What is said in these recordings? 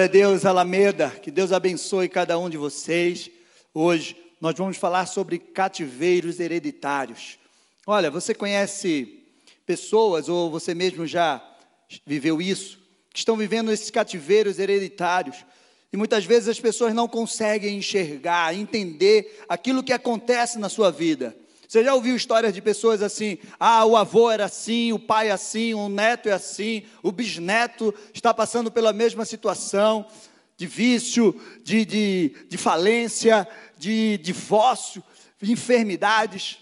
Glória a Deus, Alameda. Que Deus abençoe cada um de vocês. Hoje nós vamos falar sobre cativeiros hereditários. Olha, você conhece pessoas, ou você mesmo já viveu isso, que estão vivendo esses cativeiros hereditários. E muitas vezes as pessoas não conseguem enxergar, entender aquilo que acontece na sua vida. Você já ouviu histórias de pessoas assim? Ah, o avô era assim, o pai é assim, o neto é assim, o bisneto está passando pela mesma situação de vício, de, de, de falência, de divórcio, enfermidades.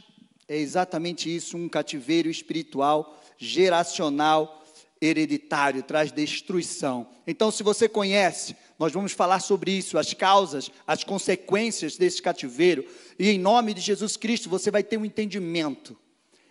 É exatamente isso, um cativeiro espiritual, geracional, hereditário, traz destruição. Então, se você conhece, nós vamos falar sobre isso, as causas, as consequências desse cativeiro. E em nome de Jesus Cristo, você vai ter um entendimento.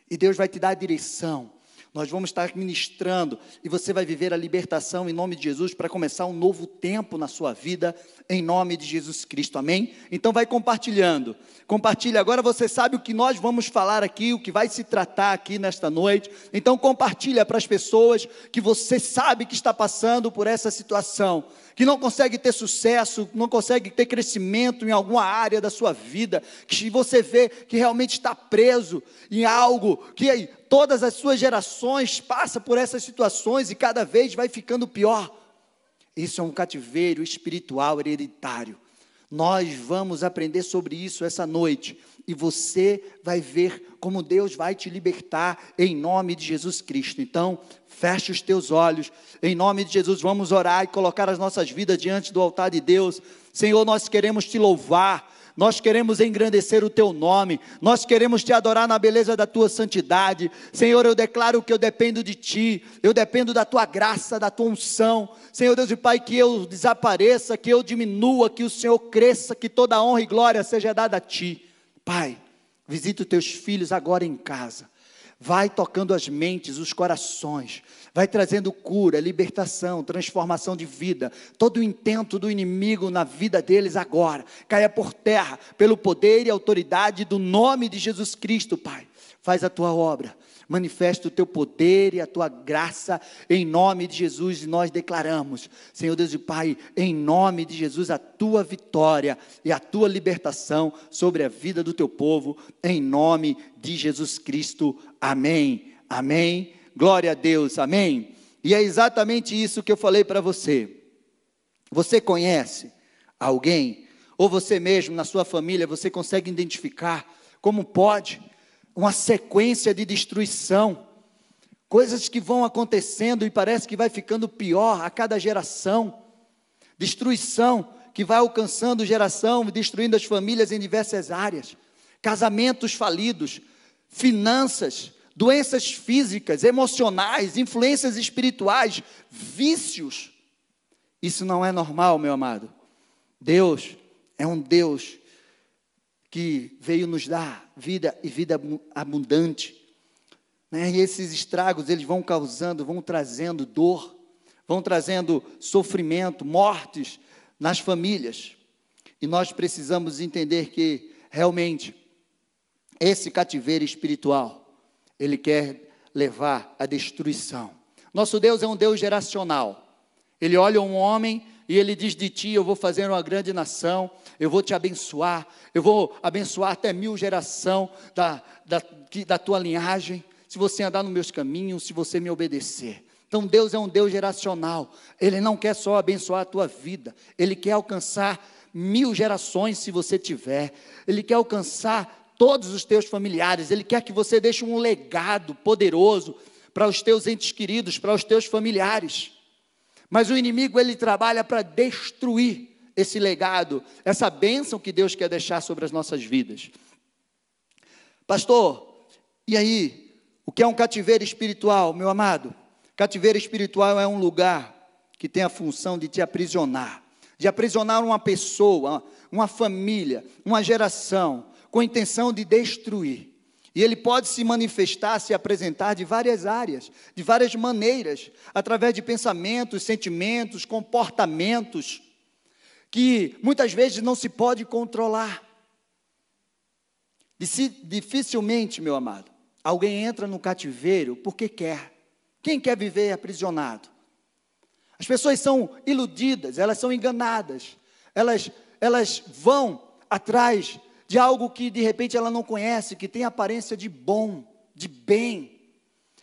E Deus vai te dar a direção. Nós vamos estar ministrando e você vai viver a libertação em nome de Jesus para começar um novo tempo na sua vida, em nome de Jesus Cristo. Amém? Então vai compartilhando. Compartilhe. Agora você sabe o que nós vamos falar aqui, o que vai se tratar aqui nesta noite. Então compartilha para as pessoas que você sabe que está passando por essa situação que não consegue ter sucesso, não consegue ter crescimento em alguma área da sua vida, que você vê que realmente está preso em algo, que aí, todas as suas gerações passam por essas situações e cada vez vai ficando pior. Isso é um cativeiro espiritual hereditário. Nós vamos aprender sobre isso essa noite e você vai ver como Deus vai te libertar em nome de Jesus Cristo. Então, feche os teus olhos, em nome de Jesus, vamos orar e colocar as nossas vidas diante do altar de Deus. Senhor, nós queremos te louvar. Nós queremos engrandecer o teu nome, nós queremos te adorar na beleza da tua santidade. Senhor, eu declaro que eu dependo de ti, eu dependo da tua graça, da tua unção. Senhor Deus e Pai, que eu desapareça, que eu diminua, que o Senhor cresça, que toda honra e glória seja dada a ti. Pai, visita os teus filhos agora em casa. Vai tocando as mentes, os corações, vai trazendo cura, libertação, transformação de vida. Todo o intento do inimigo na vida deles agora caia por terra, pelo poder e autoridade do nome de Jesus Cristo, Pai. Faz a tua obra manifesta o teu poder e a tua graça em nome de Jesus e nós declaramos, Senhor Deus e Pai, em nome de Jesus, a tua vitória e a tua libertação sobre a vida do teu povo, em nome de Jesus Cristo. Amém. Amém. Glória a Deus. Amém. E é exatamente isso que eu falei para você. Você conhece alguém, ou você mesmo, na sua família, você consegue identificar como pode uma sequência de destruição, coisas que vão acontecendo e parece que vai ficando pior a cada geração, destruição que vai alcançando geração, destruindo as famílias em diversas áreas, casamentos falidos, finanças, doenças físicas, emocionais, influências espirituais, vícios. Isso não é normal, meu amado. Deus é um Deus que veio nos dar vida e vida abundante. Né? E esses estragos, eles vão causando, vão trazendo dor, vão trazendo sofrimento, mortes nas famílias. E nós precisamos entender que, realmente, esse cativeiro espiritual, ele quer levar à destruição. Nosso Deus é um Deus geracional. Ele olha um homem e ele diz de ti: Eu vou fazer uma grande nação, eu vou te abençoar, eu vou abençoar até mil geração da, da, da tua linhagem, se você andar nos meus caminhos, se você me obedecer. Então Deus é um Deus geracional, Ele não quer só abençoar a tua vida, Ele quer alcançar mil gerações se você tiver, Ele quer alcançar todos os teus familiares, Ele quer que você deixe um legado poderoso para os teus entes queridos, para os teus familiares. Mas o inimigo ele trabalha para destruir esse legado, essa bênção que Deus quer deixar sobre as nossas vidas. Pastor, e aí? O que é um cativeiro espiritual, meu amado? Cativeiro espiritual é um lugar que tem a função de te aprisionar, de aprisionar uma pessoa, uma família, uma geração, com a intenção de destruir. E ele pode se manifestar, se apresentar de várias áreas, de várias maneiras, através de pensamentos, sentimentos, comportamentos, que muitas vezes não se pode controlar. Dificilmente, meu amado, alguém entra no cativeiro porque quer. Quem quer viver aprisionado? As pessoas são iludidas, elas são enganadas, elas, elas vão atrás de algo que de repente ela não conhece, que tem aparência de bom, de bem.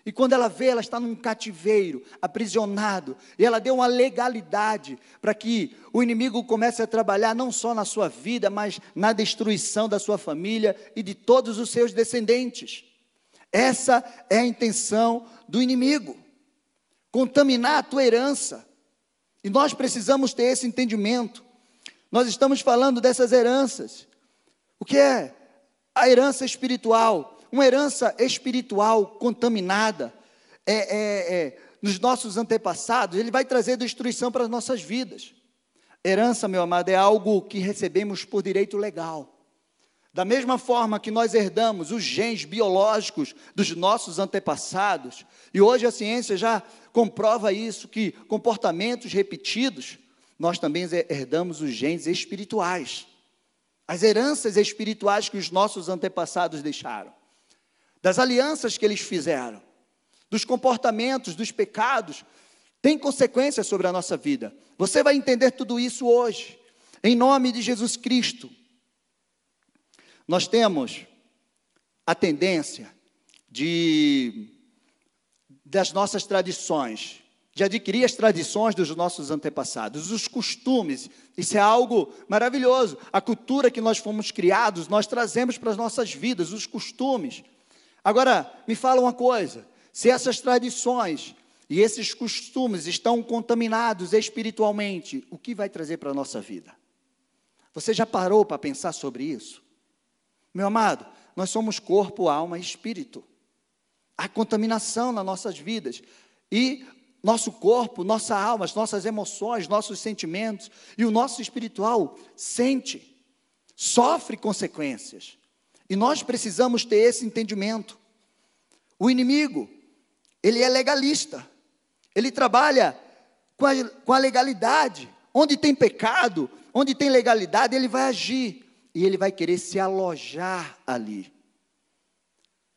E quando ela vê, ela está num cativeiro, aprisionado, e ela deu uma legalidade para que o inimigo comece a trabalhar não só na sua vida, mas na destruição da sua família e de todos os seus descendentes. Essa é a intenção do inimigo contaminar a tua herança. E nós precisamos ter esse entendimento. Nós estamos falando dessas heranças. O que é a herança espiritual? Uma herança espiritual contaminada é, é, é, nos nossos antepassados, ele vai trazer destruição para as nossas vidas. Herança, meu amado, é algo que recebemos por direito legal. Da mesma forma que nós herdamos os genes biológicos dos nossos antepassados, e hoje a ciência já comprova isso, que comportamentos repetidos, nós também herdamos os genes espirituais as heranças espirituais que os nossos antepassados deixaram, das alianças que eles fizeram, dos comportamentos, dos pecados, tem consequências sobre a nossa vida. Você vai entender tudo isso hoje, em nome de Jesus Cristo. Nós temos a tendência de das nossas tradições de adquirir as tradições dos nossos antepassados, os costumes. Isso é algo maravilhoso. A cultura que nós fomos criados, nós trazemos para as nossas vidas, os costumes. Agora, me fala uma coisa: se essas tradições e esses costumes estão contaminados espiritualmente, o que vai trazer para a nossa vida? Você já parou para pensar sobre isso? Meu amado, nós somos corpo, alma e espírito. Há contaminação nas nossas vidas. E nosso corpo, nossa alma, as nossas emoções, nossos sentimentos e o nosso espiritual sente, sofre consequências. E nós precisamos ter esse entendimento. O inimigo, ele é legalista, ele trabalha com a, com a legalidade. Onde tem pecado, onde tem legalidade, ele vai agir e ele vai querer se alojar ali.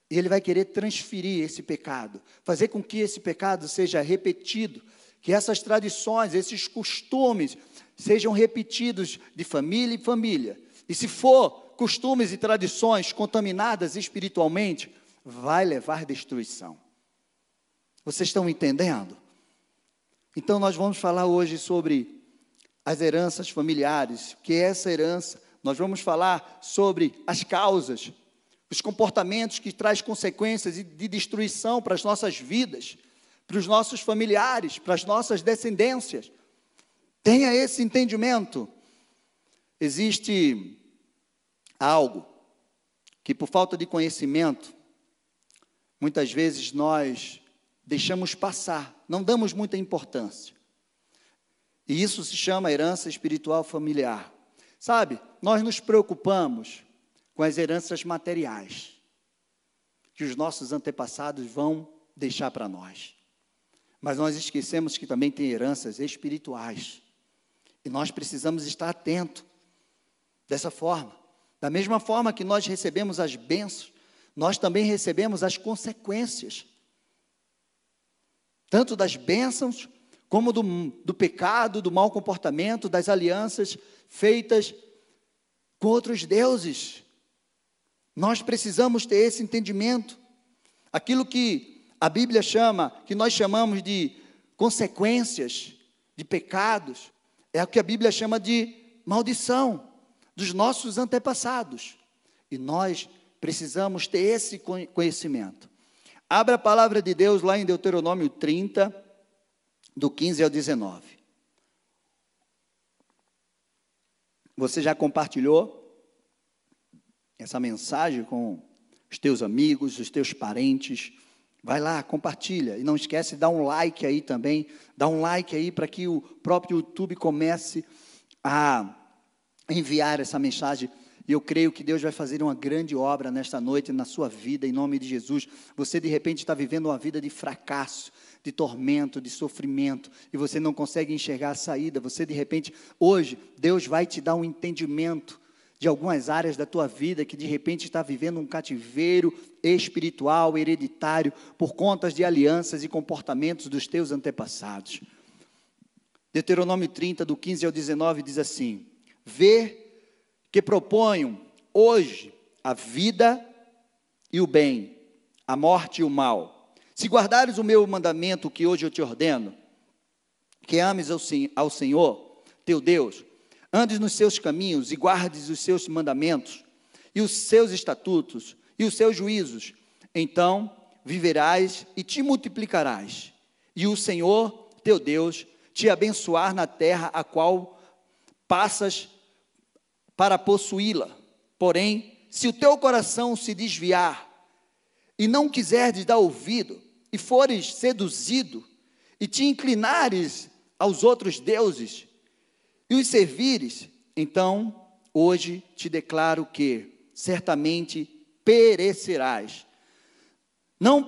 E ele vai querer transferir esse pecado, fazer com que esse pecado seja repetido, que essas tradições, esses costumes sejam repetidos de família em família. E se for costumes e tradições contaminadas espiritualmente, vai levar destruição. Vocês estão entendendo? Então nós vamos falar hoje sobre as heranças familiares, o que é essa herança. Nós vamos falar sobre as causas os comportamentos que traz consequências de destruição para as nossas vidas, para os nossos familiares, para as nossas descendências. Tenha esse entendimento. Existe algo que, por falta de conhecimento, muitas vezes nós deixamos passar, não damos muita importância. E isso se chama herança espiritual familiar. Sabe, nós nos preocupamos com as heranças materiais que os nossos antepassados vão deixar para nós. Mas nós esquecemos que também tem heranças espirituais. E nós precisamos estar atentos dessa forma. Da mesma forma que nós recebemos as bênçãos, nós também recebemos as consequências. Tanto das bênçãos, como do, do pecado, do mau comportamento, das alianças feitas com outros deuses. Nós precisamos ter esse entendimento. Aquilo que a Bíblia chama, que nós chamamos de consequências de pecados, é o que a Bíblia chama de maldição dos nossos antepassados. E nós precisamos ter esse conhecimento. Abra a palavra de Deus lá em Deuteronômio 30, do 15 ao 19. Você já compartilhou? Essa mensagem com os teus amigos, os teus parentes. Vai lá, compartilha. E não esquece dar um like aí também. Dá um like aí para que o próprio YouTube comece a enviar essa mensagem. E eu creio que Deus vai fazer uma grande obra nesta noite na sua vida, em nome de Jesus. Você de repente está vivendo uma vida de fracasso, de tormento, de sofrimento, e você não consegue enxergar a saída. Você de repente, hoje, Deus vai te dar um entendimento de algumas áreas da tua vida que de repente está vivendo um cativeiro espiritual, hereditário, por contas de alianças e comportamentos dos teus antepassados. Deuteronômio 30, do 15 ao 19, diz assim: Vê que proponho hoje a vida e o bem, a morte e o mal. Se guardares o meu mandamento que hoje eu te ordeno, que ames ao, ao Senhor, teu Deus, andes nos seus caminhos e guardes os seus mandamentos, e os seus estatutos, e os seus juízos, então viverás e te multiplicarás, e o Senhor, teu Deus, te abençoar na terra a qual passas para possuí-la. Porém, se o teu coração se desviar e não quiseres dar ouvido, e fores seduzido, e te inclinares aos outros deuses, e os servires, então hoje te declaro que certamente perecerás. Não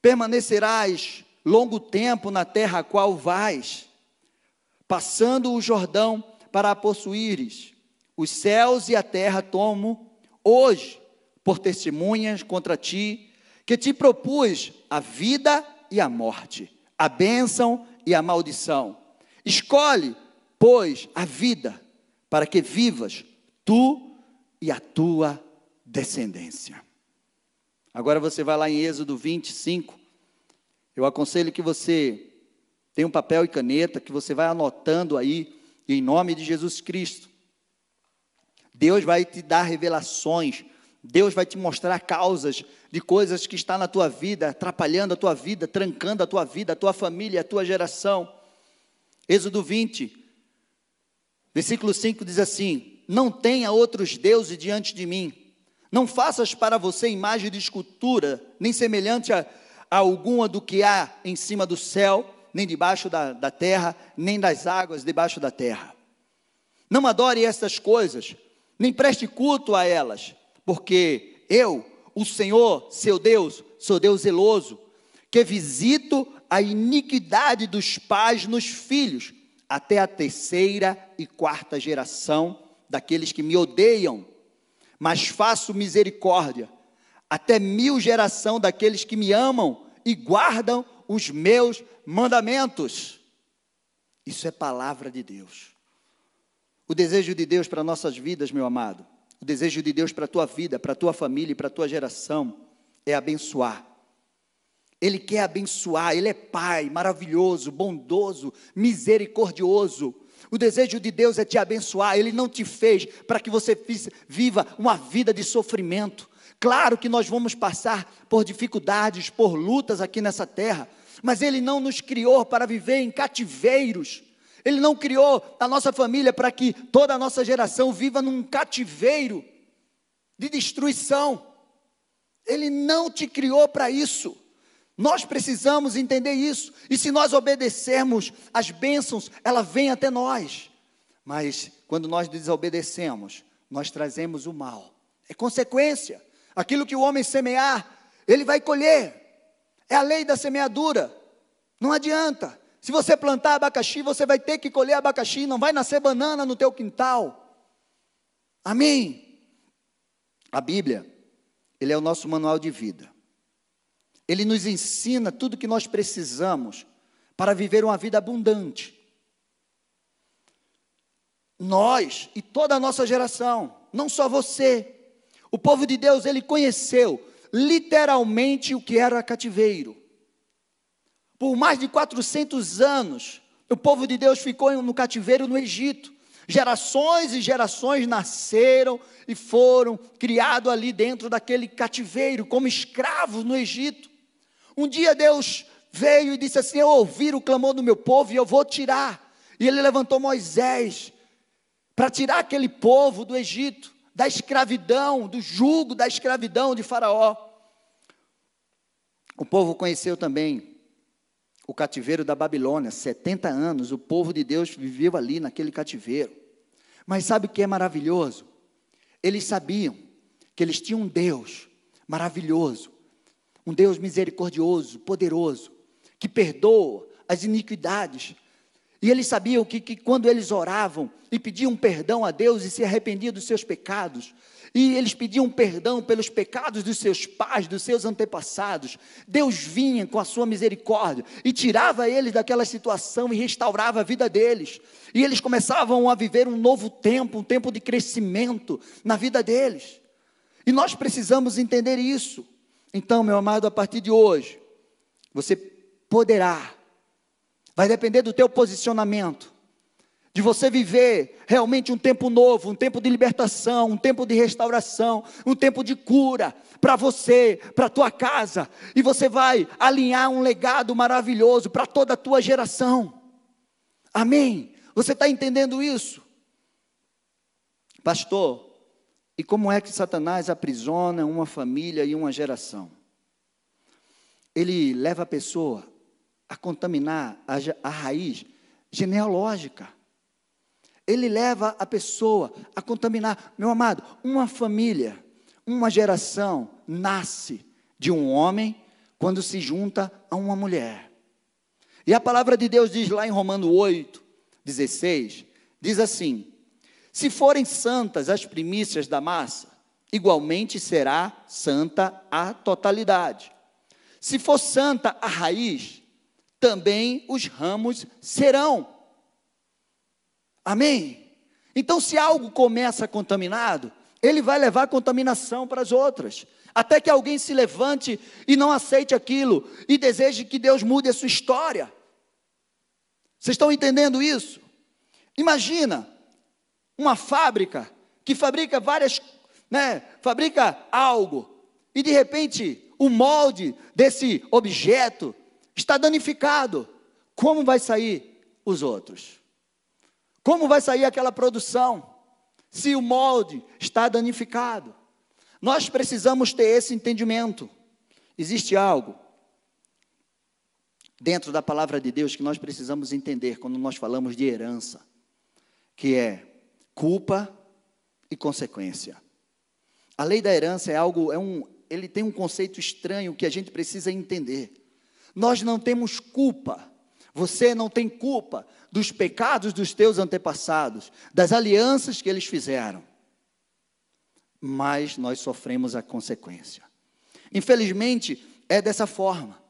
permanecerás longo tempo na terra a qual vais, passando o Jordão para a possuíres. Os céus e a terra tomo hoje por testemunhas contra ti, que te propus a vida e a morte, a bênção e a maldição. Escolhe, pois, a vida, para que vivas tu e a tua descendência. Agora você vai lá em Êxodo 25. Eu aconselho que você tenha um papel e caneta, que você vai anotando aí, em nome de Jesus Cristo. Deus vai te dar revelações, Deus vai te mostrar causas de coisas que estão na tua vida, atrapalhando a tua vida, trancando a tua vida, a tua família, a tua geração. Êxodo 20, versículo 5 diz assim: Não tenha outros deuses diante de mim, não faças para você imagem de escultura, nem semelhante a, a alguma do que há em cima do céu, nem debaixo da, da terra, nem das águas debaixo da terra. Não adore estas coisas, nem preste culto a elas, porque eu, o Senhor, seu Deus, sou Deus zeloso, que visito a iniquidade dos pais nos filhos, até a terceira e quarta geração daqueles que me odeiam, mas faço misericórdia até mil geração daqueles que me amam e guardam os meus mandamentos. Isso é palavra de Deus. O desejo de Deus para nossas vidas, meu amado, o desejo de Deus para a tua vida, para a tua família e para a tua geração é abençoar. Ele quer abençoar, Ele é Pai maravilhoso, bondoso, misericordioso. O desejo de Deus é te abençoar, Ele não te fez para que você viva uma vida de sofrimento. Claro que nós vamos passar por dificuldades, por lutas aqui nessa terra, mas Ele não nos criou para viver em cativeiros. Ele não criou a nossa família para que toda a nossa geração viva num cativeiro de destruição. Ele não te criou para isso. Nós precisamos entender isso. E se nós obedecermos as bênçãos, ela vem até nós. Mas quando nós desobedecemos, nós trazemos o mal. É consequência. Aquilo que o homem semear, ele vai colher. É a lei da semeadura. Não adianta. Se você plantar abacaxi, você vai ter que colher abacaxi, não vai nascer banana no teu quintal. Amém. A Bíblia, ele é o nosso manual de vida. Ele nos ensina tudo que nós precisamos para viver uma vida abundante. Nós e toda a nossa geração, não só você. O povo de Deus, ele conheceu literalmente o que era cativeiro. Por mais de 400 anos, o povo de Deus ficou no cativeiro no Egito. Gerações e gerações nasceram e foram criados ali dentro daquele cativeiro, como escravos no Egito. Um dia Deus veio e disse assim: Eu ouvi o clamor do meu povo e eu vou tirar. E ele levantou Moisés para tirar aquele povo do Egito, da escravidão, do jugo da escravidão de Faraó. O povo conheceu também o cativeiro da Babilônia, 70 anos, o povo de Deus viveu ali naquele cativeiro. Mas sabe o que é maravilhoso? Eles sabiam que eles tinham um Deus maravilhoso, um Deus misericordioso, poderoso, que perdoa as iniquidades. E eles sabiam que, que quando eles oravam e pediam perdão a Deus e se arrependiam dos seus pecados, e eles pediam perdão pelos pecados dos seus pais, dos seus antepassados. Deus vinha com a sua misericórdia e tirava eles daquela situação e restaurava a vida deles. E eles começavam a viver um novo tempo, um tempo de crescimento na vida deles. E nós precisamos entender isso. Então, meu amado, a partir de hoje, você poderá, vai depender do teu posicionamento, de você viver realmente um tempo novo, um tempo de libertação, um tempo de restauração, um tempo de cura para você, para a tua casa, e você vai alinhar um legado maravilhoso para toda a tua geração. Amém? Você está entendendo isso? Pastor, e como é que Satanás aprisiona uma família e uma geração? Ele leva a pessoa a contaminar a, a raiz genealógica ele leva a pessoa a contaminar. Meu amado, uma família, uma geração nasce de um homem quando se junta a uma mulher. E a palavra de Deus diz lá em Romano 8, 16, diz assim: Se forem santas as primícias da massa, igualmente será santa a totalidade. Se for santa a raiz, também os ramos serão. Amém? Então, se algo começa contaminado, ele vai levar contaminação para as outras, até que alguém se levante e não aceite aquilo e deseje que Deus mude a sua história. Vocês estão entendendo isso? Imagina uma fábrica que fabrica várias, né, fabrica algo e de repente o molde desse objeto está danificado. Como vai sair os outros? Como vai sair aquela produção se o molde está danificado? Nós precisamos ter esse entendimento. Existe algo dentro da palavra de Deus que nós precisamos entender quando nós falamos de herança, que é culpa e consequência. A lei da herança é algo, é um, ele tem um conceito estranho que a gente precisa entender. Nós não temos culpa você não tem culpa dos pecados dos teus antepassados, das alianças que eles fizeram. Mas nós sofremos a consequência. Infelizmente, é dessa forma.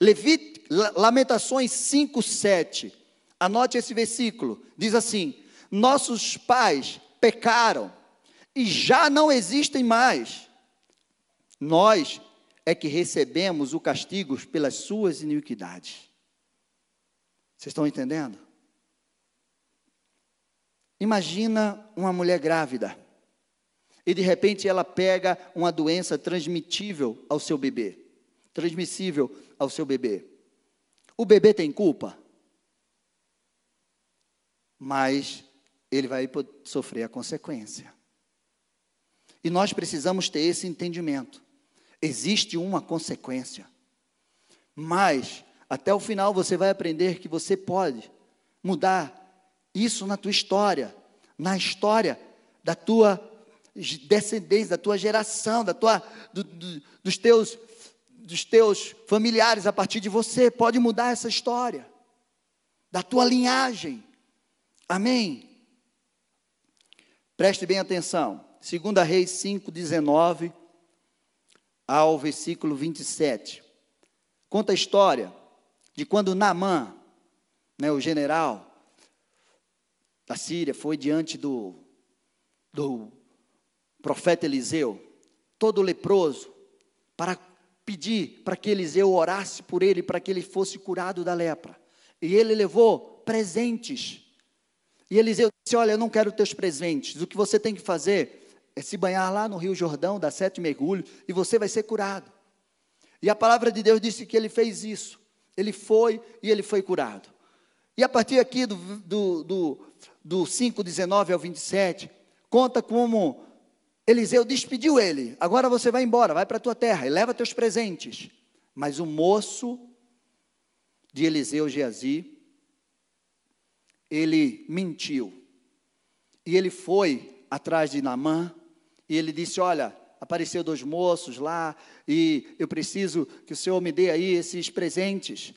Levit, Lamentações 5, 7. Anote esse versículo. Diz assim: Nossos pais pecaram e já não existem mais. Nós é que recebemos o castigo pelas suas iniquidades. Vocês estão entendendo? Imagina uma mulher grávida e de repente ela pega uma doença transmitível ao seu bebê, transmissível ao seu bebê. O bebê tem culpa, mas ele vai sofrer a consequência. E nós precisamos ter esse entendimento. Existe uma consequência, mas até o final você vai aprender que você pode mudar isso na tua história, na história da tua descendência, da tua geração, da tua, do, do, dos, teus, dos teus familiares a partir de você. Pode mudar essa história, da tua linhagem. Amém? Preste bem atenção. 2 Reis 5, 19 ao versículo 27. Conta a história de quando Naamã, né, o general da Síria, foi diante do, do profeta Eliseu, todo leproso, para pedir para que Eliseu orasse por ele, para que ele fosse curado da lepra. E ele levou presentes. E Eliseu disse: Olha, eu não quero teus presentes. O que você tem que fazer é se banhar lá no Rio Jordão, dar sete mergulhos, e você vai ser curado. E a palavra de Deus disse que ele fez isso. Ele foi e ele foi curado. E a partir aqui do, do, do, do 5, 19 ao 27, conta como Eliseu despediu ele. Agora você vai embora, vai para a tua terra e leva teus presentes. Mas o moço de Eliseu Geazi, ele mentiu. E ele foi atrás de Naamã e ele disse: Olha, apareceu dois moços lá e eu preciso que o Senhor me dê aí esses presentes.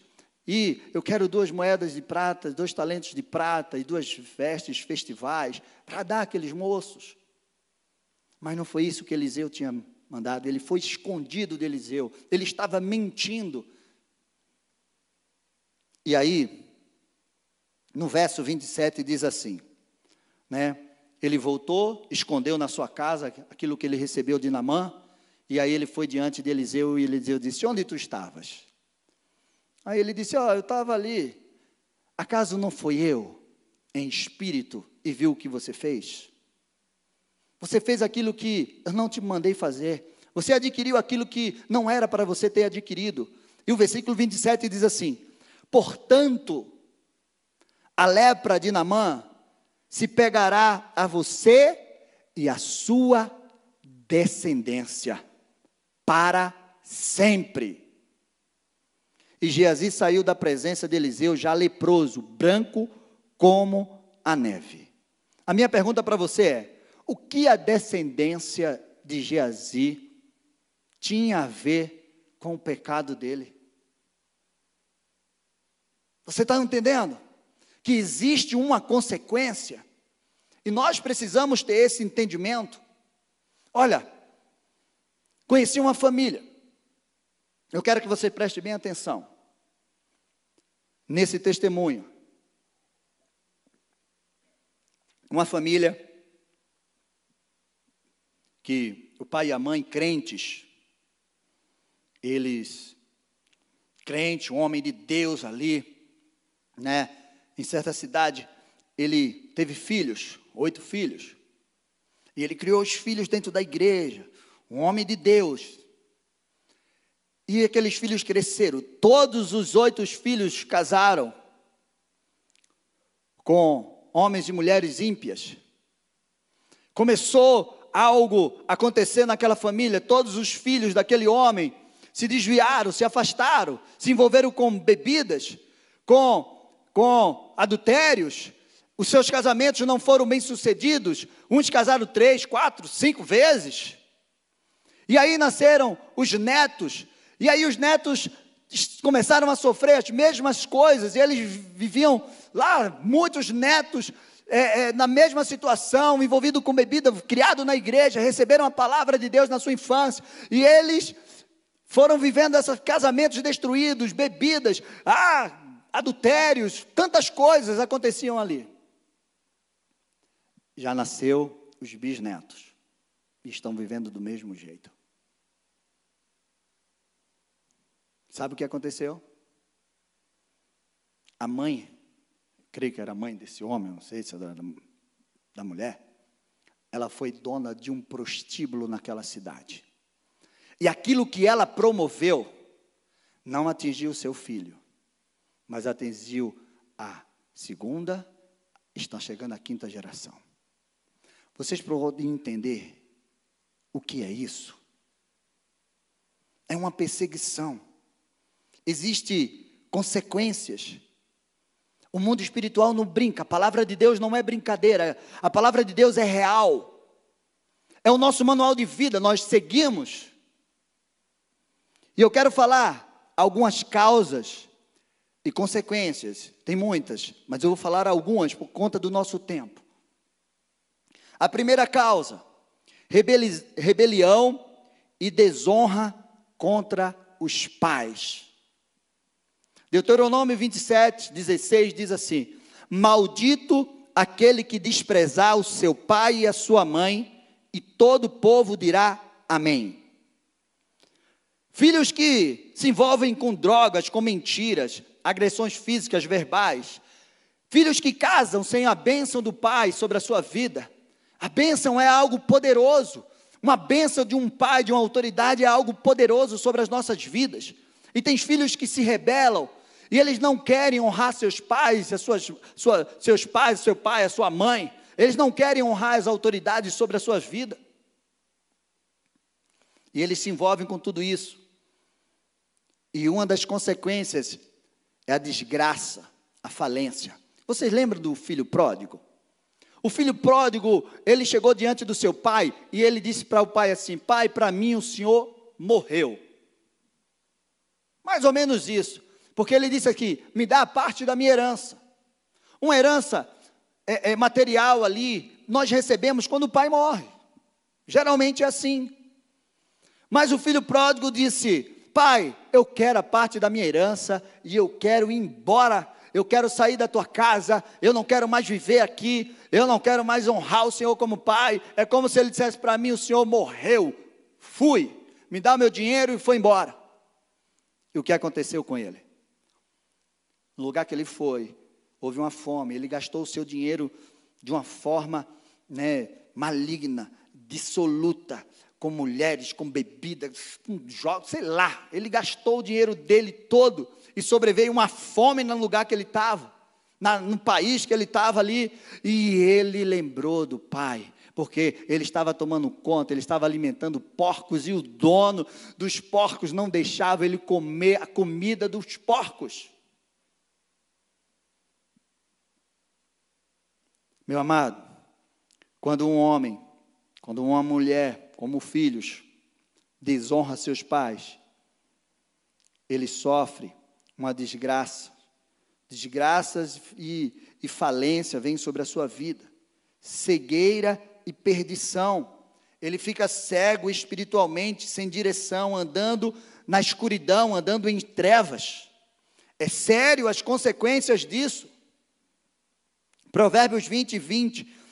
E eu quero duas moedas de prata, dois talentos de prata e duas vestes festivais para dar àqueles moços. Mas não foi isso que Eliseu tinha mandado, ele foi escondido de Eliseu, ele estava mentindo. E aí, no verso 27 diz assim, né? Ele voltou, escondeu na sua casa aquilo que ele recebeu de Namã, e aí ele foi diante de Eliseu e Eliseu disse: Onde tu estavas? Aí ele disse: Ó, oh, eu estava ali. Acaso não foi eu, em espírito, e viu o que você fez? Você fez aquilo que eu não te mandei fazer. Você adquiriu aquilo que não era para você ter adquirido. E o versículo 27 diz assim: Portanto, a lepra de Namã se pegará a você e a sua descendência para sempre. E Geazi saiu da presença de Eliseu já leproso, branco como a neve. A minha pergunta para você é: o que a descendência de Geazi tinha a ver com o pecado dele? Você está entendendo? Que existe uma consequência, e nós precisamos ter esse entendimento. Olha, conheci uma família, eu quero que você preste bem atenção nesse testemunho. Uma família que o pai e a mãe crentes, eles crente, um homem de Deus ali, né? Em certa cidade, ele teve filhos, oito filhos. E ele criou os filhos dentro da igreja. Um homem de Deus, e aqueles filhos cresceram. Todos os oito filhos casaram com homens e mulheres ímpias. Começou algo acontecer naquela família. Todos os filhos daquele homem se desviaram, se afastaram, se envolveram com bebidas, com, com adultérios. Os seus casamentos não foram bem sucedidos. Uns casaram três, quatro, cinco vezes. E aí nasceram os netos e aí os netos começaram a sofrer as mesmas coisas, e eles viviam lá, muitos netos é, é, na mesma situação, envolvido com bebida, criado na igreja, receberam a palavra de Deus na sua infância, e eles foram vivendo esses casamentos destruídos, bebidas, ah, adultérios, tantas coisas aconteciam ali. Já nasceu os bisnetos, e estão vivendo do mesmo jeito. Sabe o que aconteceu? A mãe, creio que era a mãe desse homem, não sei se era da, da mulher, ela foi dona de um prostíbulo naquela cidade. E aquilo que ela promoveu não atingiu seu filho, mas atingiu a segunda, está chegando a quinta geração. Vocês podem entender o que é isso? É uma perseguição existe consequências. O mundo espiritual não brinca, a palavra de Deus não é brincadeira, a palavra de Deus é real. É o nosso manual de vida, nós seguimos. E eu quero falar algumas causas e consequências, tem muitas, mas eu vou falar algumas por conta do nosso tempo. A primeira causa, rebeli rebelião e desonra contra os pais. Deuteronômio 27, 16 diz assim: Maldito aquele que desprezar o seu pai e a sua mãe, e todo o povo dirá amém. Filhos que se envolvem com drogas, com mentiras, agressões físicas, verbais. Filhos que casam sem a bênção do pai sobre a sua vida. A bênção é algo poderoso. Uma bênção de um pai, de uma autoridade, é algo poderoso sobre as nossas vidas. E tem filhos que se rebelam, e eles não querem honrar seus pais, as suas, sua, seus pais, seu pai, a sua mãe. Eles não querem honrar as autoridades sobre a sua vida. E eles se envolvem com tudo isso. E uma das consequências é a desgraça, a falência. Vocês lembram do filho pródigo? O filho pródigo, ele chegou diante do seu pai e ele disse para o pai assim: Pai, para mim o senhor morreu. Mais ou menos isso. Porque ele disse aqui: me dá a parte da minha herança. Uma herança é, é material ali, nós recebemos quando o pai morre. Geralmente é assim. Mas o filho pródigo disse: Pai, eu quero a parte da minha herança e eu quero ir embora. Eu quero sair da tua casa, eu não quero mais viver aqui, eu não quero mais honrar o Senhor como pai. É como se ele dissesse para mim: O Senhor morreu, fui, me dá o meu dinheiro e foi embora. E o que aconteceu com ele? No lugar que ele foi, houve uma fome, ele gastou o seu dinheiro de uma forma né, maligna, dissoluta, com mulheres, com bebidas, com jogos, sei lá. Ele gastou o dinheiro dele todo e sobreveio uma fome no lugar que ele estava, no país que ele estava ali. E ele lembrou do pai, porque ele estava tomando conta, ele estava alimentando porcos e o dono dos porcos não deixava ele comer a comida dos porcos. Meu amado, quando um homem, quando uma mulher, como filhos, desonra seus pais, ele sofre uma desgraça. Desgraças e, e falência vêm sobre a sua vida. Cegueira e perdição. Ele fica cego espiritualmente, sem direção, andando na escuridão, andando em trevas. É sério as consequências disso. Provérbios 20, 20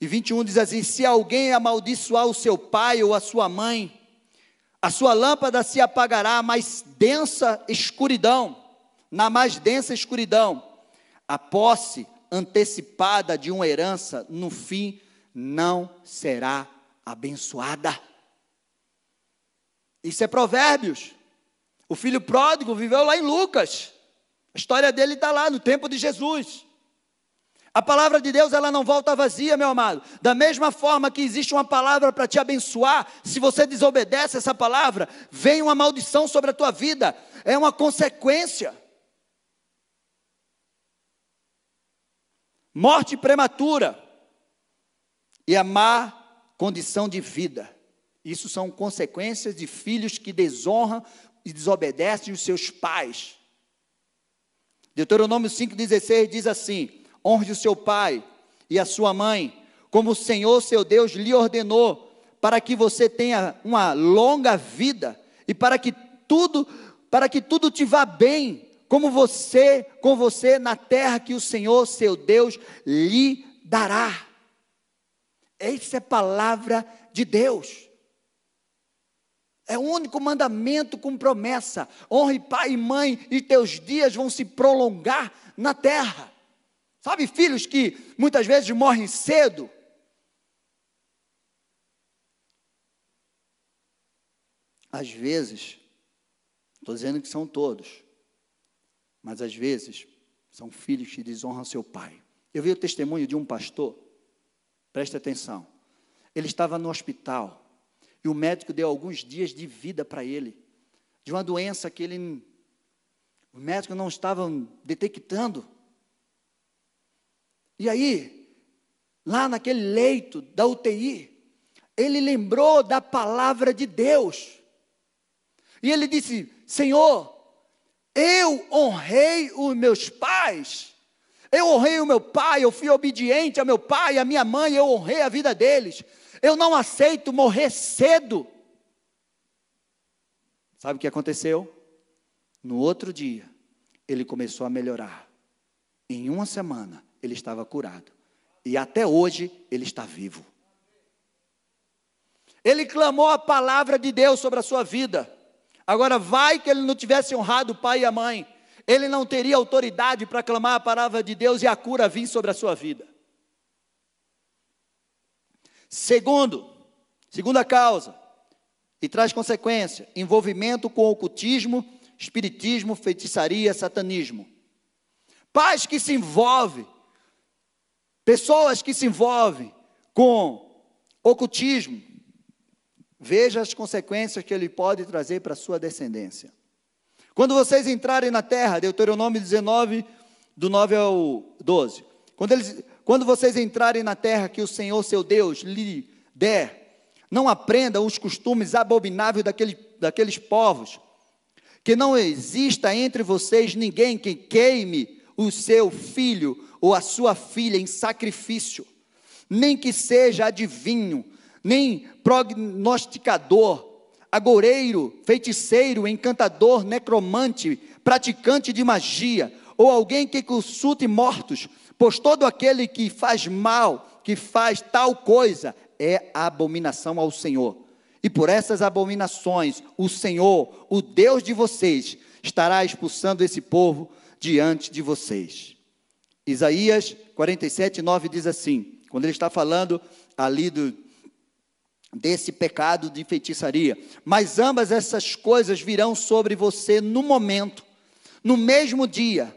e 21 diz assim: Se alguém amaldiçoar o seu pai ou a sua mãe, a sua lâmpada se apagará, mais densa escuridão, na mais densa escuridão, a posse antecipada de uma herança, no fim, não será abençoada. Isso é Provérbios. O filho pródigo viveu lá em Lucas. A história dele está lá no tempo de Jesus. A palavra de Deus, ela não volta vazia, meu amado. Da mesma forma que existe uma palavra para te abençoar, se você desobedece essa palavra, vem uma maldição sobre a tua vida. É uma consequência. Morte prematura e a má condição de vida. Isso são consequências de filhos que desonram e desobedecem os seus pais. Deuteronômio 5,16 diz assim: honre o seu pai e a sua mãe, como o Senhor seu Deus lhe ordenou, para que você tenha uma longa vida e para que tudo, para que tudo te vá bem, como você, com você na terra que o Senhor seu Deus lhe dará. Essa é a palavra de Deus. É o único mandamento com promessa. Honre pai e mãe, e teus dias vão se prolongar na terra. Sabe, filhos que muitas vezes morrem cedo? Às vezes, estou dizendo que são todos, mas às vezes são filhos que desonram seu pai. Eu vi o testemunho de um pastor, preste atenção. Ele estava no hospital e o médico deu alguns dias de vida para ele, de uma doença que ele, o médico não estava detectando. E aí, lá naquele leito da UTI, ele lembrou da palavra de Deus. E ele disse: Senhor, eu honrei os meus pais. Eu honrei o meu pai, eu fui obediente ao meu pai, à minha mãe, eu honrei a vida deles. Eu não aceito morrer cedo. Sabe o que aconteceu? No outro dia, ele começou a melhorar. Em uma semana, ele estava curado. E até hoje ele está vivo. Ele clamou a palavra de Deus sobre a sua vida. Agora, vai que ele não tivesse honrado o pai e a mãe, ele não teria autoridade para clamar a palavra de Deus e a cura vir sobre a sua vida. Segundo, segunda causa, e traz consequência: envolvimento com ocultismo, espiritismo, feitiçaria, satanismo. Pais que se envolvem Pessoas que se envolvem com ocultismo, veja as consequências que ele pode trazer para a sua descendência. Quando vocês entrarem na terra, Deuteronômio 19, do 9 ao 12. Quando, eles, quando vocês entrarem na terra que o Senhor seu Deus lhe der, não aprendam os costumes abomináveis daquele, daqueles povos que não exista entre vocês ninguém que queime o seu filho ou a sua filha em sacrifício, nem que seja adivinho, nem prognosticador, agoureiro, feiticeiro, encantador, necromante, praticante de magia, ou alguém que consulte mortos, pois todo aquele que faz mal, que faz tal coisa, é abominação ao Senhor. E por essas abominações, o Senhor, o Deus de vocês, estará expulsando esse povo diante de vocês. Isaías 47, 9 diz assim, quando ele está falando ali do, desse pecado de feitiçaria. Mas ambas essas coisas virão sobre você no momento, no mesmo dia.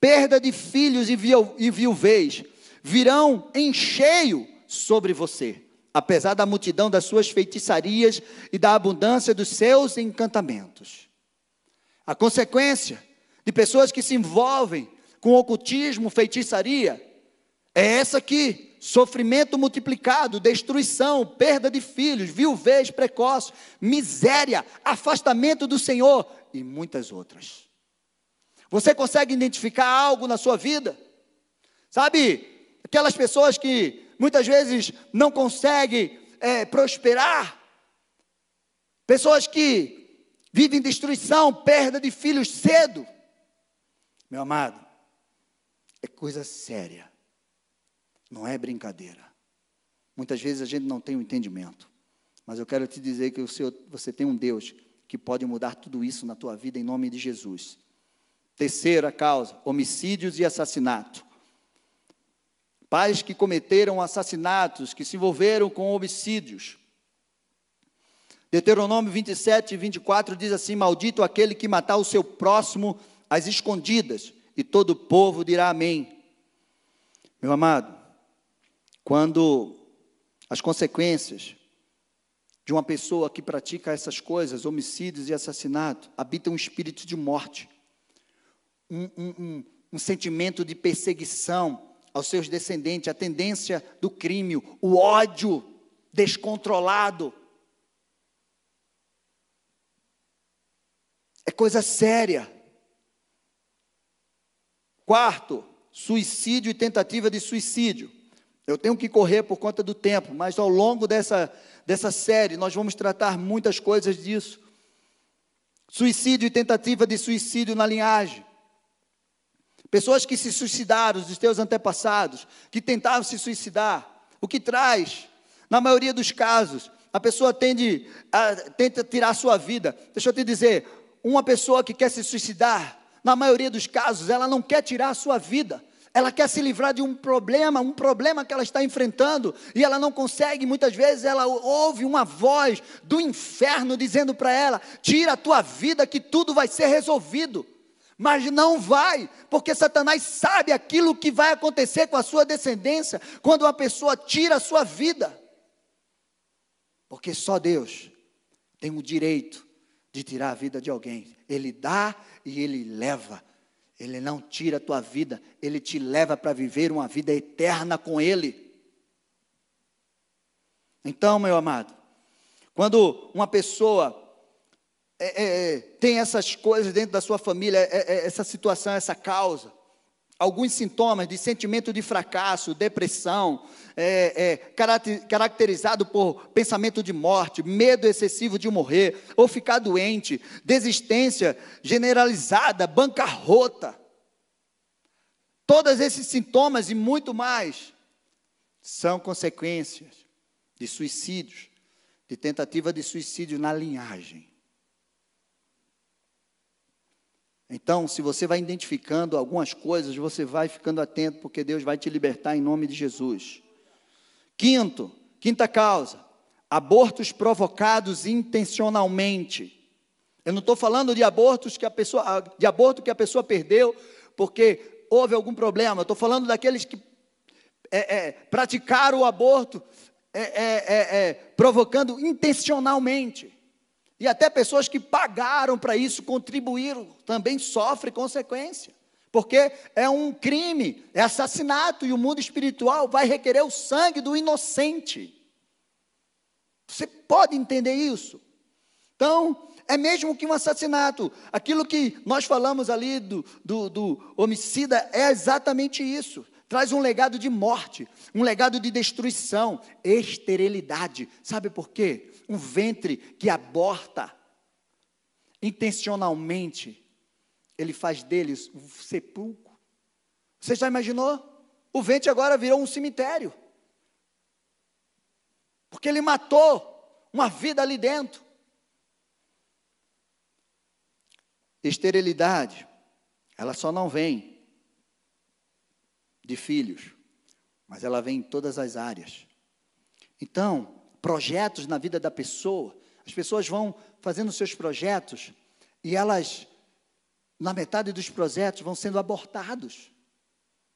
Perda de filhos e, viu, e viuvez virão em cheio sobre você, apesar da multidão das suas feitiçarias e da abundância dos seus encantamentos. A consequência de pessoas que se envolvem com ocultismo, feitiçaria, é essa aqui: sofrimento multiplicado, destruição, perda de filhos, viuvez precoce, miséria, afastamento do Senhor e muitas outras. Você consegue identificar algo na sua vida? Sabe, aquelas pessoas que muitas vezes não conseguem é, prosperar, pessoas que vivem destruição, perda de filhos cedo. Meu amado, é coisa séria. Não é brincadeira. Muitas vezes a gente não tem o um entendimento. Mas eu quero te dizer que o Senhor, você tem um Deus que pode mudar tudo isso na tua vida em nome de Jesus. Terceira causa: homicídios e assassinato. Pais que cometeram assassinatos, que se envolveram com homicídios. Deuteronômio 27 e 24 diz assim: Maldito aquele que matar o seu próximo às escondidas, e todo o povo dirá amém. Meu amado, quando as consequências de uma pessoa que pratica essas coisas, homicídios e assassinato, habita um espírito de morte, um, um, um, um sentimento de perseguição aos seus descendentes, a tendência do crime, o ódio descontrolado. É coisa séria. Quarto, suicídio e tentativa de suicídio. Eu tenho que correr por conta do tempo, mas ao longo dessa, dessa série nós vamos tratar muitas coisas disso. Suicídio e tentativa de suicídio na linhagem. Pessoas que se suicidaram, os teus antepassados, que tentavam se suicidar. O que traz? Na maioria dos casos, a pessoa tende a, tenta tirar a sua vida. Deixa eu te dizer, uma pessoa que quer se suicidar, na maioria dos casos, ela não quer tirar a sua vida. Ela quer se livrar de um problema, um problema que ela está enfrentando, e ela não consegue, muitas vezes ela ouve uma voz do inferno dizendo para ela: tira a tua vida que tudo vai ser resolvido. Mas não vai, porque Satanás sabe aquilo que vai acontecer com a sua descendência quando uma pessoa tira a sua vida. Porque só Deus tem o direito de tirar a vida de alguém. Ele dá e ele leva. Ele não tira a tua vida, ele te leva para viver uma vida eterna com ele. Então, meu amado, quando uma pessoa é, é, é tem essas coisas dentro da sua família, é, é, essa situação, essa causa, alguns sintomas de sentimento de fracasso, depressão, é, é, caracterizado por pensamento de morte, medo excessivo de morrer, ou ficar doente, desistência generalizada, bancarrota. Todos esses sintomas e muito mais são consequências de suicídios, de tentativa de suicídio na linhagem. Então, se você vai identificando algumas coisas, você vai ficando atento, porque Deus vai te libertar em nome de Jesus. Quinto, quinta causa, abortos provocados intencionalmente. Eu não estou falando de abortos que a pessoa, de aborto que a pessoa perdeu porque houve algum problema. Eu estou falando daqueles que é, é, praticaram o aborto é, é, é, é provocando intencionalmente. E até pessoas que pagaram para isso, contribuíram, também sofrem consequência. Porque é um crime, é assassinato, e o mundo espiritual vai requerer o sangue do inocente. Você pode entender isso? Então, é mesmo que um assassinato. Aquilo que nós falamos ali do, do, do homicida é exatamente isso. Traz um legado de morte, um legado de destruição, esterilidade. Sabe por quê? Um ventre que aborta intencionalmente, ele faz deles um sepulcro. Você já imaginou? O ventre agora virou um cemitério. Porque ele matou uma vida ali dentro. Esterilidade, ela só não vem de filhos, mas ela vem em todas as áreas. Então, projetos na vida da pessoa, as pessoas vão fazendo seus projetos e elas, na metade dos projetos, vão sendo abortados.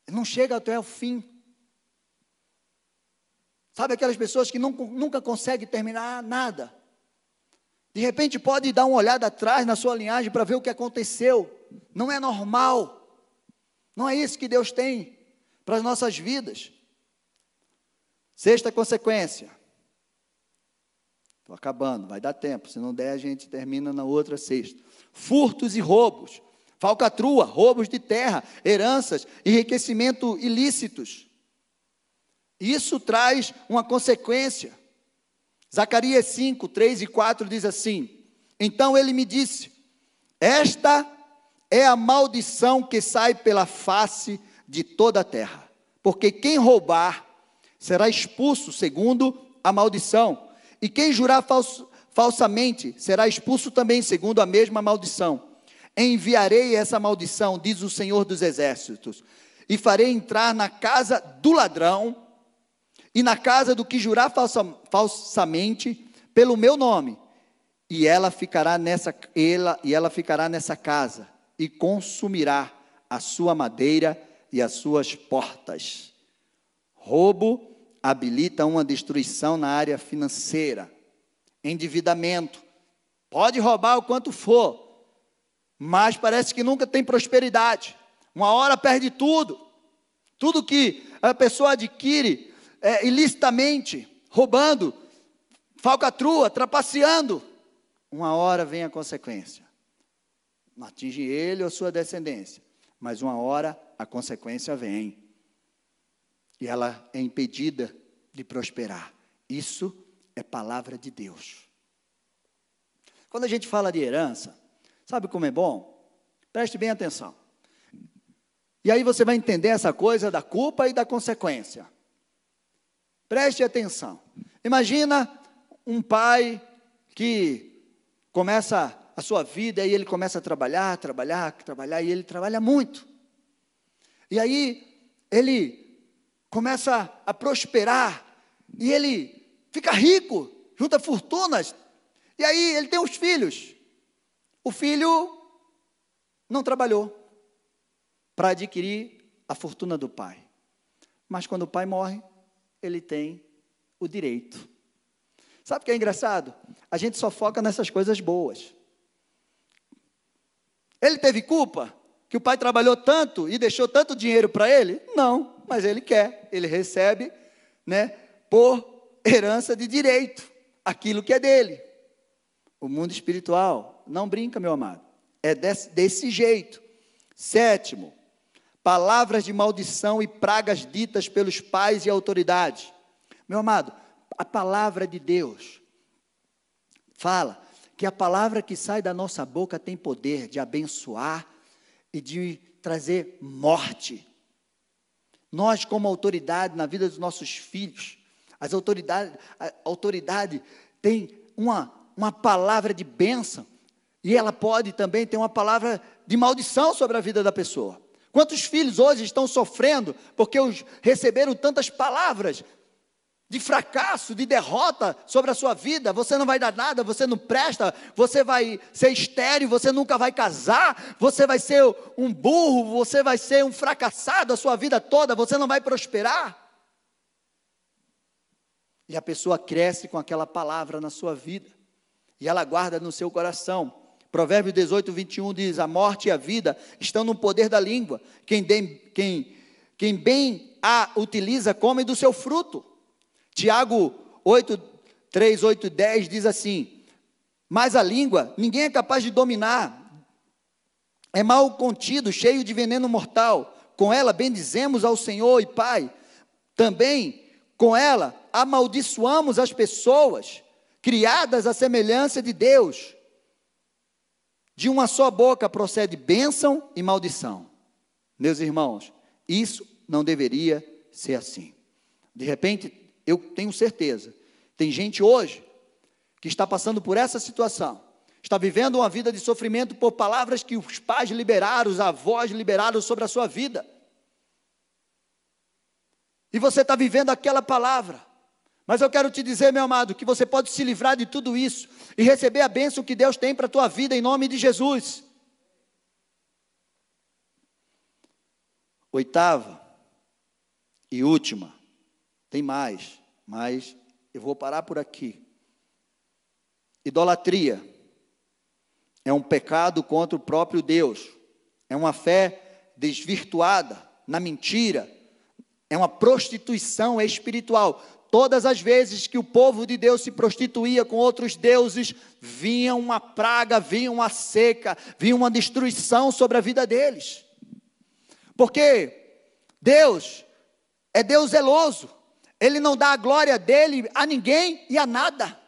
Não chega até o fim. Sabe aquelas pessoas que nunca, conseguem terminar nada? De repente pode dar uma olhada atrás na sua linhagem para ver o que aconteceu. Não é normal. Não é isso que Deus tem para as nossas vidas. Sexta consequência. Estou acabando, vai dar tempo. Se não der, a gente termina na outra sexta. Furtos e roubos. Falcatrua, roubos de terra, heranças, enriquecimento ilícitos. Isso traz uma consequência. Zacarias 5, 3 e 4 diz assim: Então ele me disse: Esta é a maldição que sai pela face de toda a terra, porque quem roubar será expulso segundo a maldição, e quem jurar falso, falsamente será expulso também segundo a mesma maldição. Enviarei essa maldição, diz o Senhor dos Exércitos, e farei entrar na casa do ladrão e na casa do que jurar falsa, falsamente pelo meu nome, e ela ficará nessa ela e ela ficará nessa casa e consumirá a sua madeira e as suas portas. Roubo habilita uma destruição na área financeira, endividamento. Pode roubar o quanto for, mas parece que nunca tem prosperidade. Uma hora perde tudo. Tudo que a pessoa adquire é, ilicitamente, roubando, falcatrua, trapaceando, uma hora vem a consequência. Não atinge ele ou sua descendência, mas uma hora a consequência vem. E ela é impedida de prosperar. Isso é palavra de Deus. Quando a gente fala de herança, sabe como é bom? Preste bem atenção. E aí você vai entender essa coisa da culpa e da consequência. Preste atenção. Imagina um pai que começa a sua vida e ele começa a trabalhar, trabalhar, trabalhar e ele trabalha muito. E aí ele começa a prosperar e ele fica rico, junta fortunas. E aí ele tem os filhos. O filho não trabalhou para adquirir a fortuna do pai. Mas quando o pai morre, ele tem o direito. Sabe o que é engraçado? A gente só foca nessas coisas boas. Ele teve culpa que o pai trabalhou tanto e deixou tanto dinheiro para ele? Não, mas ele quer. Ele recebe, né, por herança de direito, aquilo que é dele. O mundo espiritual não brinca, meu amado. É desse, desse jeito. Sétimo, palavras de maldição e pragas ditas pelos pais e autoridades. Meu amado, a palavra de Deus fala que a palavra que sai da nossa boca tem poder de abençoar e de trazer morte. Nós, como autoridade na vida dos nossos filhos, as autoridades, a autoridade tem uma, uma palavra de bênção e ela pode também ter uma palavra de maldição sobre a vida da pessoa. Quantos filhos hoje estão sofrendo porque os receberam tantas palavras de fracasso, de derrota sobre a sua vida? Você não vai dar nada, você não presta, você vai ser estéreo, você nunca vai casar, você vai ser um burro, você vai ser um fracassado a sua vida toda, você não vai prosperar. E a pessoa cresce com aquela palavra na sua vida, e ela guarda no seu coração. Provérbios 18, 21 diz: A morte e a vida estão no poder da língua. Quem, de, quem, quem bem a utiliza, come do seu fruto. Tiago 8, 3, 8, 10 diz assim: Mas a língua, ninguém é capaz de dominar. É mal contido, cheio de veneno mortal. Com ela bendizemos ao Senhor e Pai. Também com ela amaldiçoamos as pessoas criadas à semelhança de Deus. De uma só boca procede bênção e maldição. Meus irmãos, isso não deveria ser assim. De repente, eu tenho certeza, tem gente hoje que está passando por essa situação, está vivendo uma vida de sofrimento por palavras que os pais liberaram, os avós liberaram sobre a sua vida. E você está vivendo aquela palavra. Mas eu quero te dizer, meu amado, que você pode se livrar de tudo isso e receber a bênção que Deus tem para a tua vida em nome de Jesus. Oitava e última, tem mais, mas eu vou parar por aqui. Idolatria é um pecado contra o próprio Deus, é uma fé desvirtuada na mentira, é uma prostituição espiritual. Todas as vezes que o povo de Deus se prostituía com outros deuses, vinha uma praga, vinha uma seca, vinha uma destruição sobre a vida deles. Porque Deus é Deus zeloso, Ele não dá a glória dele a ninguém e a nada.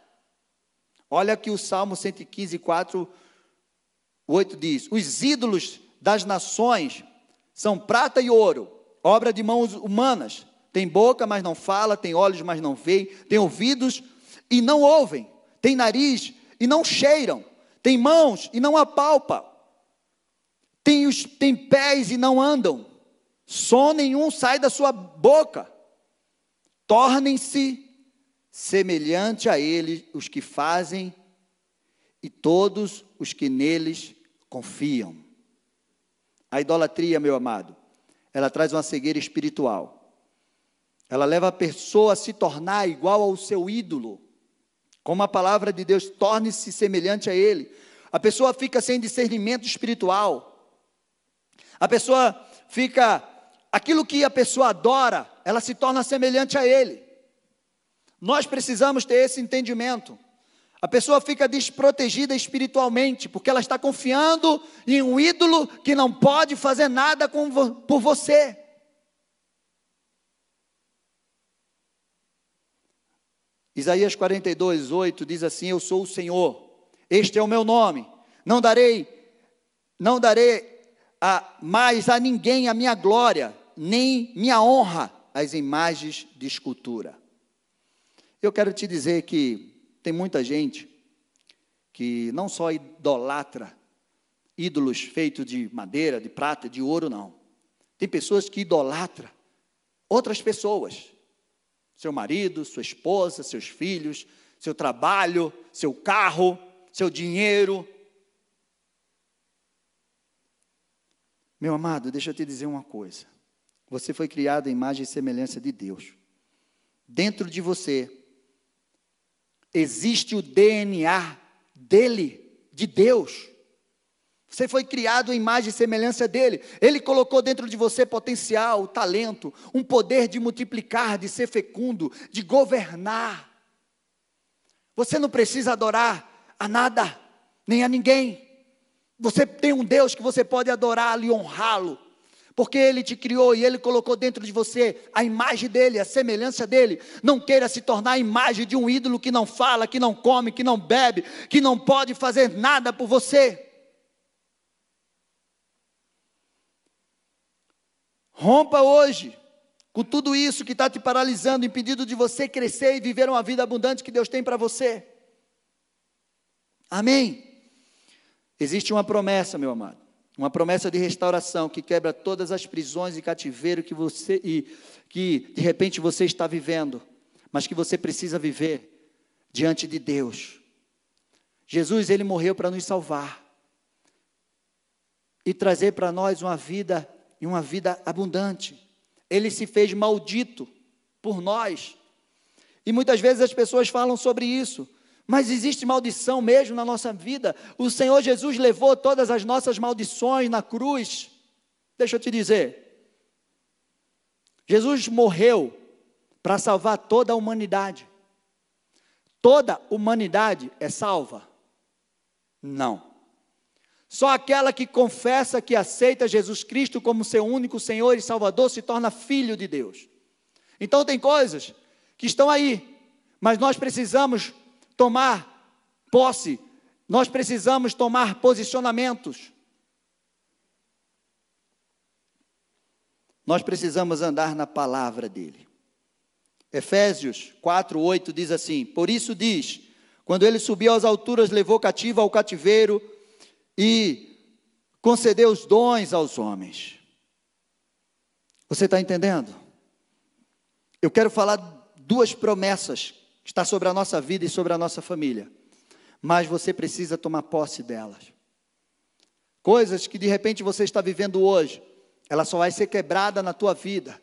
Olha que o Salmo 115, 4, 8 diz: Os ídolos das nações são prata e ouro, obra de mãos humanas. Tem boca, mas não fala, tem olhos, mas não veem, tem ouvidos e não ouvem, tem nariz e não cheiram, tem mãos e não apalpam, tem, os, tem pés e não andam, som nenhum sai da sua boca. Tornem-se semelhante a ele os que fazem e todos os que neles confiam. A idolatria, meu amado, ela traz uma cegueira espiritual. Ela leva a pessoa a se tornar igual ao seu ídolo. Como a palavra de Deus, torne-se semelhante a ele. A pessoa fica sem discernimento espiritual. A pessoa fica. Aquilo que a pessoa adora, ela se torna semelhante a ele. Nós precisamos ter esse entendimento. A pessoa fica desprotegida espiritualmente, porque ela está confiando em um ídolo que não pode fazer nada por você. Isaías 42, 8 diz assim: Eu sou o Senhor, este é o meu nome, não darei, não darei a, mais a ninguém a minha glória, nem minha honra às imagens de escultura. Eu quero te dizer que tem muita gente que não só idolatra ídolos feitos de madeira, de prata, de ouro, não. Tem pessoas que idolatram outras pessoas. Seu marido, sua esposa, seus filhos, seu trabalho, seu carro, seu dinheiro. Meu amado, deixa eu te dizer uma coisa. Você foi criado à imagem e semelhança de Deus. Dentro de você existe o DNA dele, de Deus. Você foi criado em imagem e semelhança dele. Ele colocou dentro de você potencial, talento, um poder de multiplicar, de ser fecundo, de governar. Você não precisa adorar a nada, nem a ninguém. Você tem um Deus que você pode adorar e honrá-lo porque Ele te criou e Ele colocou dentro de você a imagem dEle, a semelhança dEle. Não queira se tornar a imagem de um ídolo que não fala, que não come, que não bebe, que não pode fazer nada por você. Rompa hoje com tudo isso que está te paralisando, impedindo de você crescer e viver uma vida abundante que Deus tem para você. Amém? Existe uma promessa, meu amado. Uma promessa de restauração que quebra todas as prisões e cativeiro que você e que de repente você está vivendo, mas que você precisa viver diante de Deus. Jesus ele morreu para nos salvar e trazer para nós uma vida e uma vida abundante. Ele se fez maldito por nós. E muitas vezes as pessoas falam sobre isso. Mas existe maldição mesmo na nossa vida. O Senhor Jesus levou todas as nossas maldições na cruz. Deixa eu te dizer. Jesus morreu para salvar toda a humanidade. Toda humanidade é salva. Não. Só aquela que confessa que aceita Jesus Cristo como seu único Senhor e Salvador se torna filho de Deus. Então tem coisas que estão aí, mas nós precisamos tomar posse, nós precisamos tomar posicionamentos. Nós precisamos andar na palavra dele. Efésios 4, 8 diz assim: Por isso diz: quando ele subiu às alturas, levou cativo ao cativeiro e concedeu os dons aos homens. Você está entendendo? Eu quero falar duas promessas está sobre a nossa vida e sobre a nossa família, mas você precisa tomar posse delas. Coisas que de repente você está vivendo hoje, ela só vai ser quebrada na tua vida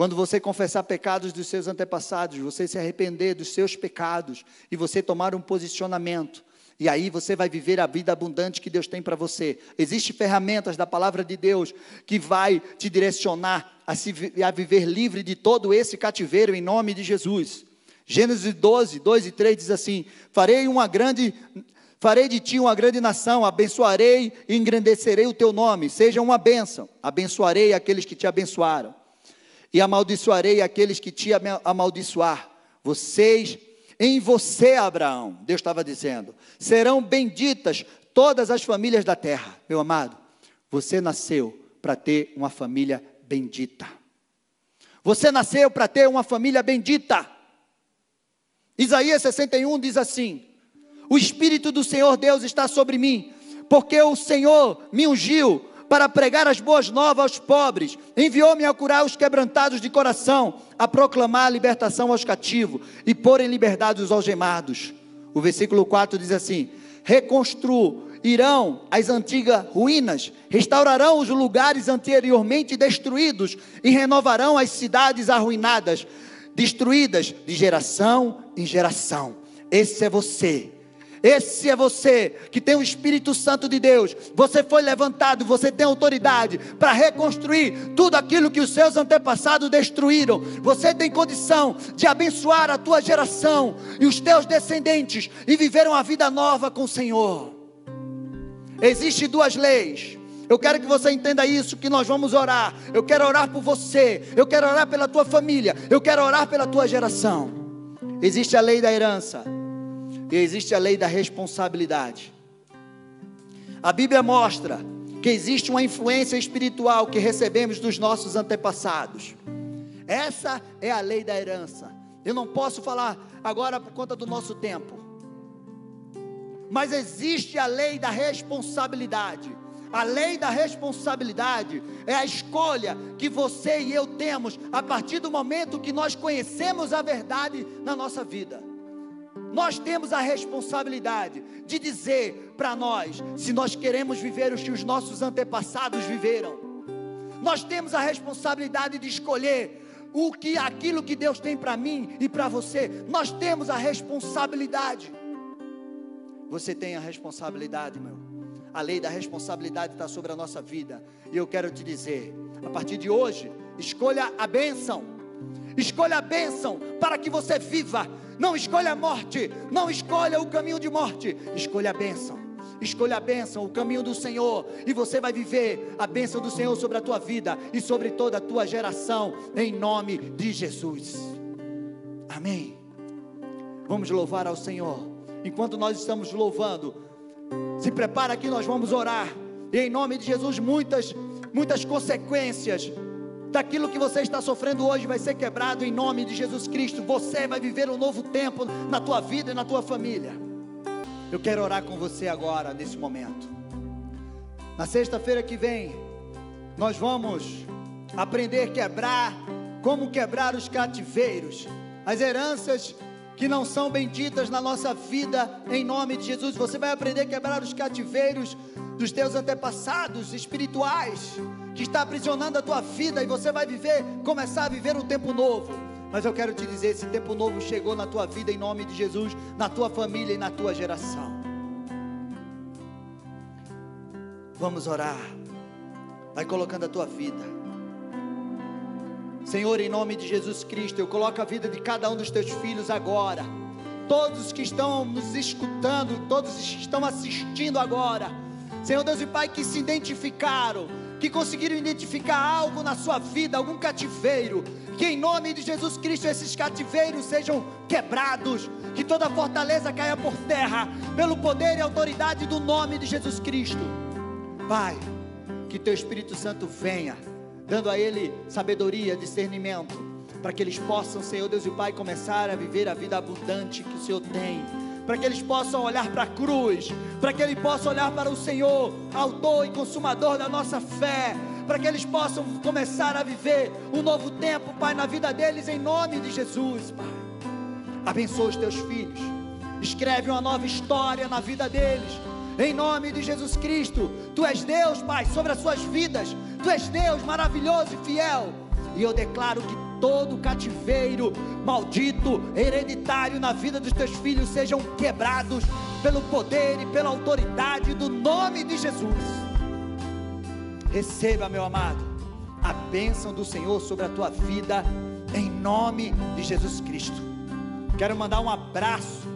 quando você confessar pecados dos seus antepassados, você se arrepender dos seus pecados e você tomar um posicionamento. E aí você vai viver a vida abundante que Deus tem para você. Existem ferramentas da palavra de Deus que vai te direcionar a, se, a viver livre de todo esse cativeiro em nome de Jesus. Gênesis 12, 2 e 3 diz assim: Farei uma grande Farei de ti uma grande nação, abençoarei e engrandecerei o teu nome, seja uma bênção. Abençoarei aqueles que te abençoaram e amaldiçoarei aqueles que te amaldiçoar. Vocês, em você, Abraão, Deus estava dizendo, serão benditas todas as famílias da terra. Meu amado, você nasceu para ter uma família bendita. Você nasceu para ter uma família bendita. Isaías 61 diz assim: O Espírito do Senhor Deus está sobre mim, porque o Senhor me ungiu para pregar as boas novas aos pobres, enviou-me a curar os quebrantados de coração, a proclamar a libertação aos cativos e pôr em liberdade os algemados. O versículo 4 diz assim: Reconstruirão as antigas ruínas, restaurarão os lugares anteriormente destruídos e renovarão as cidades arruinadas, destruídas de geração em geração. Esse é você esse é você que tem o Espírito Santo de Deus. Você foi levantado, você tem autoridade para reconstruir tudo aquilo que os seus antepassados destruíram. Você tem condição de abençoar a tua geração e os teus descendentes e viver uma vida nova com o Senhor. Existem duas leis. Eu quero que você entenda isso, que nós vamos orar. Eu quero orar por você, eu quero orar pela tua família, eu quero orar pela tua geração. Existe a lei da herança. E existe a lei da responsabilidade. A Bíblia mostra que existe uma influência espiritual que recebemos dos nossos antepassados. Essa é a lei da herança. Eu não posso falar agora por conta do nosso tempo. Mas existe a lei da responsabilidade. A lei da responsabilidade é a escolha que você e eu temos a partir do momento que nós conhecemos a verdade na nossa vida. Nós temos a responsabilidade de dizer para nós se nós queremos viver os que os nossos antepassados viveram. Nós temos a responsabilidade de escolher o que aquilo que Deus tem para mim e para você. Nós temos a responsabilidade. Você tem a responsabilidade, meu. A lei da responsabilidade está sobre a nossa vida. E eu quero te dizer, a partir de hoje, escolha a bênção. Escolha a bênção para que você viva não escolha a morte, não escolha o caminho de morte, escolha a bênção. Escolha a bênção, o caminho do Senhor, e você vai viver a bênção do Senhor sobre a tua vida e sobre toda a tua geração, em nome de Jesus. Amém. Vamos louvar ao Senhor. Enquanto nós estamos louvando, se prepara que nós vamos orar. E em nome de Jesus, muitas, muitas consequências daquilo que você está sofrendo hoje vai ser quebrado em nome de Jesus Cristo. Você vai viver um novo tempo na tua vida e na tua família. Eu quero orar com você agora, nesse momento. Na sexta-feira que vem, nós vamos aprender a quebrar, como quebrar os cativeiros, as heranças que não são benditas na nossa vida, em nome de Jesus. Você vai aprender a quebrar os cativeiros dos teus antepassados espirituais que está aprisionando a tua vida e você vai viver, começar a viver um tempo novo. Mas eu quero te dizer, esse tempo novo chegou na tua vida em nome de Jesus, na tua família e na tua geração. Vamos orar. Vai colocando a tua vida. Senhor, em nome de Jesus Cristo, eu coloco a vida de cada um dos teus filhos agora todos que estão nos escutando, todos que estão assistindo agora. Senhor Deus e Pai, que se identificaram, que conseguiram identificar algo na sua vida, algum cativeiro, que em nome de Jesus Cristo esses cativeiros sejam quebrados, que toda fortaleza caia por terra, pelo poder e autoridade do nome de Jesus Cristo. Pai, que teu Espírito Santo venha, dando a ele sabedoria, discernimento, para que eles possam, Senhor Deus e Pai, começar a viver a vida abundante que o Senhor tem para que eles possam olhar para a cruz, para que eles possam olhar para o Senhor, autor e consumador da nossa fé, para que eles possam começar a viver um novo tempo, Pai, na vida deles, em nome de Jesus, Pai. Abençoa os teus filhos, escreve uma nova história na vida deles, em nome de Jesus Cristo. Tu és Deus, Pai, sobre as suas vidas, tu és Deus maravilhoso e fiel, e eu declaro que todo cativeiro maldito, hereditário na vida dos teus filhos sejam quebrados pelo poder e pela autoridade do nome de Jesus. Receba, meu amado, a bênção do Senhor sobre a tua vida, em nome de Jesus Cristo. Quero mandar um abraço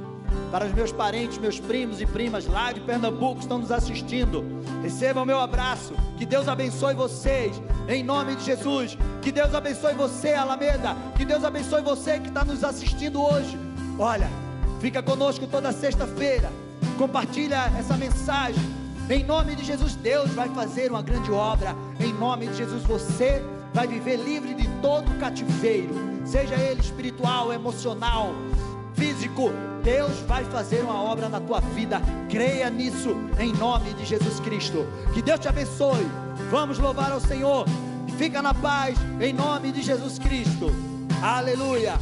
para os meus parentes, meus primos e primas lá de Pernambuco que estão nos assistindo. Recebam o meu abraço. Que Deus abençoe vocês, em nome de Jesus. Que Deus abençoe você, Alameda. Que Deus abençoe você que está nos assistindo hoje. Olha, fica conosco toda sexta-feira. Compartilha essa mensagem. Em nome de Jesus, Deus vai fazer uma grande obra. Em nome de Jesus, você vai viver livre de todo cativeiro, seja ele espiritual, emocional, físico. Deus vai fazer uma obra na tua vida. Creia nisso em nome de Jesus Cristo. Que Deus te abençoe. Vamos louvar ao Senhor. Fica na paz em nome de Jesus Cristo. Aleluia.